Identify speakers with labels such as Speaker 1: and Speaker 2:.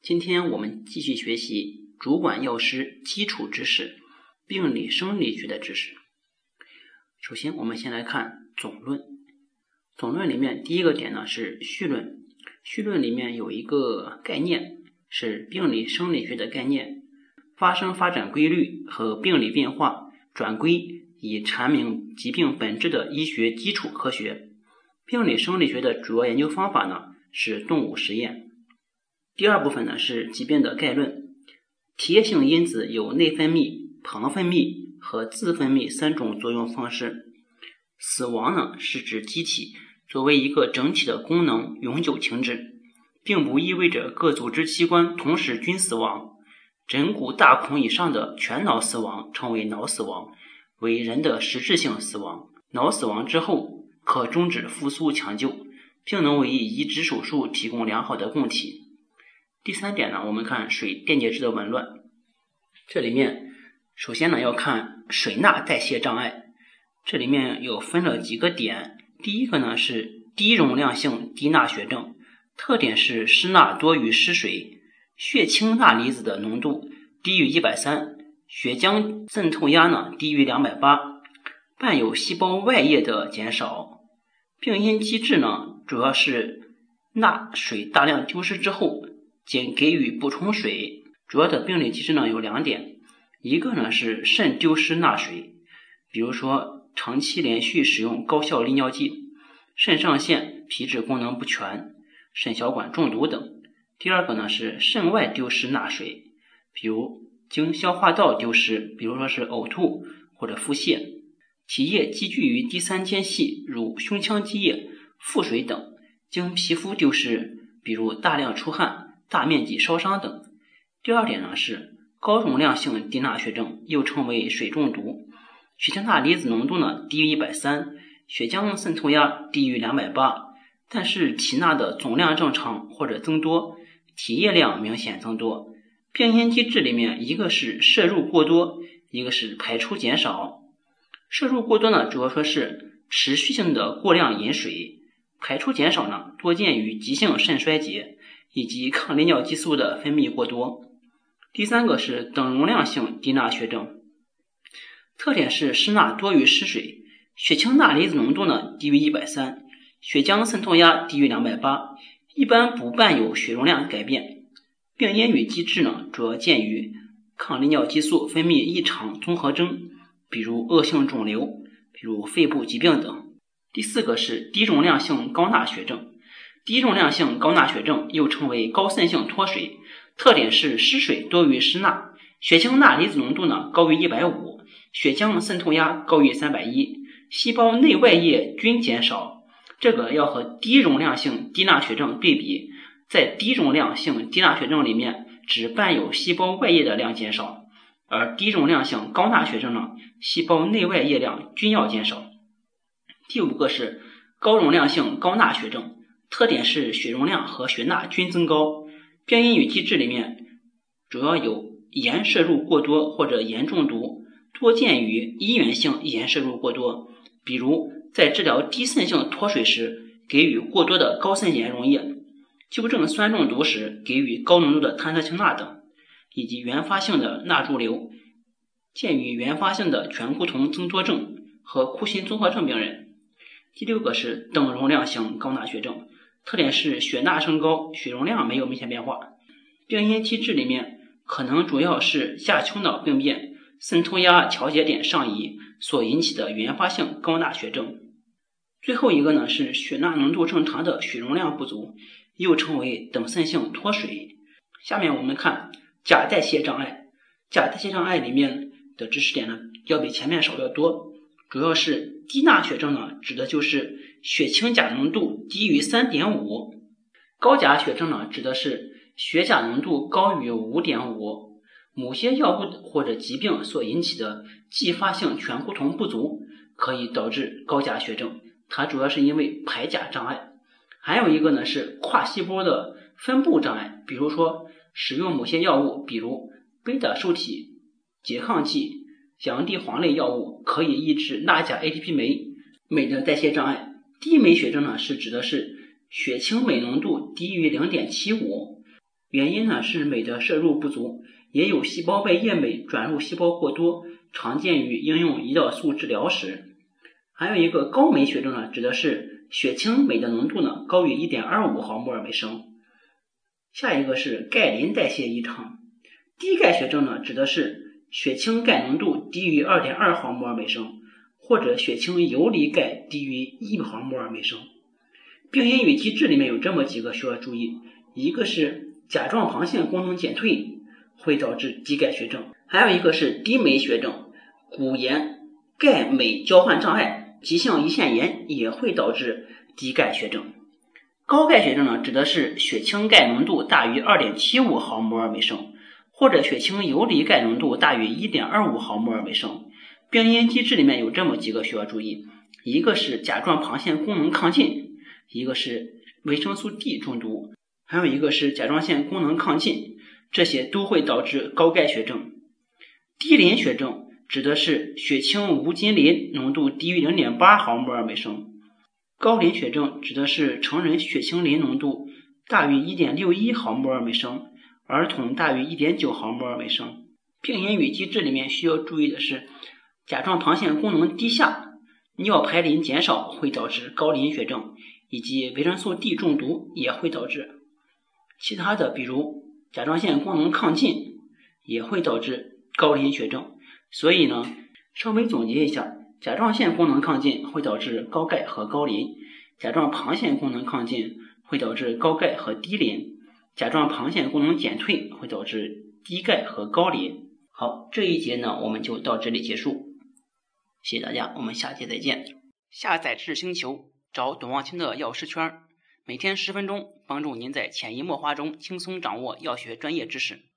Speaker 1: 今天我们继续学习主管药师基础知识、病理生理学的知识。首先，我们先来看总论。总论里面第一个点呢是序论。序论里面有一个概念是病理生理学的概念，发生发展规律和病理变化，转归以阐明疾病本质的医学基础科学。病理生理学的主要研究方法呢是动物实验。第二部分呢是疾病的概论，体液性因子有内分泌、旁分泌和自分泌三种作用方式。死亡呢是指机体作为一个整体的功能永久停止，并不意味着各组织器官同时均死亡。枕骨大孔以上的全脑死亡称为脑死亡，为人的实质性死亡。脑死亡之后可终止复苏抢救，并能为移植手术提供良好的供体。第三点呢，我们看水电解质的紊乱。这里面首先呢要看水钠代谢障碍，这里面有分了几个点。第一个呢是低容量性低钠血症，特点是失钠多于失水，血清钠离子的浓度低于一百三，血浆渗透压呢低于两百八，伴有细胞外液的减少。病因机制呢主要是钠水大量丢失之后。仅给予补充水，主要的病理机制呢有两点，一个呢是肾丢失钠水，比如说长期连续使用高效利尿剂、肾上腺皮质功能不全、肾小管中毒等；第二个呢是肾外丢失钠水，比如经消化道丢失，比如说是呕吐或者腹泻；体液积聚于第三间隙，如胸腔积液、腹水等；经皮肤丢失，比如大量出汗。大面积烧伤等。第二点呢是高容量性低钠血症，又称为水中毒，血清钠离子浓度呢低于一百三，血浆渗透压低于两百八，但是体钠的总量正常或者增多，体液量明显增多。病因机制里面一个是摄入过多，一个是排出减少。摄入过多呢主要说是持续性的过量饮水，排出减少呢多见于急性肾衰竭。以及抗利尿激素的分泌过多。第三个是等容量性低钠血症，特点是失钠多于失水，血清钠离子浓度呢低于一百三，血浆渗透压低于两百八，一般不伴有血容量改变。病因与机制呢主要见于抗利尿激素分泌异常综合征，比如恶性肿瘤，比如肺部疾病等。第四个是低容量性高钠血症。低容量性高钠血症又称为高渗性脱水，特点是失水多于失钠，血清钠离子浓度呢高于一百五，血浆渗透压高于三百一，细胞内外液均减少。这个要和低容量性低钠血症对比，在低容量性低钠血症里面，只伴有细胞外液的量减少，而低容量性高钠血症呢，细胞内外液量均要减少。第五个是高容量性高钠血症。特点是血容量和血钠均增高，病因与机制里面主要有盐摄入过多或者盐中毒，多见于医源性盐摄入过多，比如在治疗低渗性脱水时给予过多的高渗盐溶液，纠正酸中毒时给予高浓度的碳酸氢钠等，以及原发性的钠潴留，见于原发性的醛固酮增多症和库欣综合症病人。第六个是等容量型高钠血症。特点是血钠升高，血容量没有明显变化。病因机制里面可能主要是下丘脑病变、渗透压调节点上移所引起的原发性高钠血症。最后一个呢是血钠浓度正常的血容量不足，又称为等渗性脱水。下面我们看钾代谢障碍。钾代谢障碍里面的知识点呢要比前面少得多，主要是低钠血症呢指的就是。血清钾浓度低于三点五，高钾血症呢，指的是血钾浓度高于五点五，某些药物或者疾病所引起的继发性醛固酮不足，可以导致高钾血症。它主要是因为排钾障碍。还有一个呢是跨细胞的分布障碍，比如说使用某些药物，比如贝塔受体拮抗剂、洋地黄类药物，可以抑制钠钾 ATP 酶酶的代谢障碍。低镁血症呢是指的是血清镁浓度低于零点七五，原因呢是镁的摄入不足，也有细胞外液镁转入细胞过多，常见于应用胰岛素治疗时。还有一个高镁血症呢，指的是血清镁的浓度呢高于一点二五毫摩尔每升。下一个是钙磷代谢异常，低钙血症呢指的是血清钙浓度低于二点二毫摩尔每升，或者血清游离钙低于一毫摩尔每升。病因与机制里面有这么几个需要注意，一个是甲状旁腺功能减退会导致低钙血症，还有一个是低镁血症，骨盐钙镁交换障碍、急性胰腺炎也会导致低钙血症。高钙血症呢，指的是血清钙浓度大于二点七五毫摩尔每升，或者血清游离钙浓度大于一点二五毫摩尔每升。病因机制里面有这么几个需要注意，一个是甲状旁腺功能亢进。一个是维生素 D 中毒，还有一个是甲状腺功能亢进，这些都会导致高钙血症。低磷血症指的是血清无金磷浓度低于零点八毫摩尔每升。高磷血症指的是成人血清磷浓度大于一点六一毫摩尔每升，儿童大于一点九毫摩尔每升。病因与机制里面需要注意的是，甲状旁腺功能低下，尿排磷减少会导致高磷血症。以及维生素 D 中毒也会导致，其他的比如甲状腺功能亢进也会导致高磷血症。所以呢，稍微总结一下，甲状腺功能亢进会导致高钙和高磷，甲状旁腺功能亢进会导致高钙和低磷，甲状旁腺功能减退会导致低钙和高磷。好，这一节呢我们就到这里结束，谢谢大家，我们下期再见。下载知识星球。找董望清的药师圈，每天十分钟，帮助您在潜移默化中轻松掌握药学专业知识。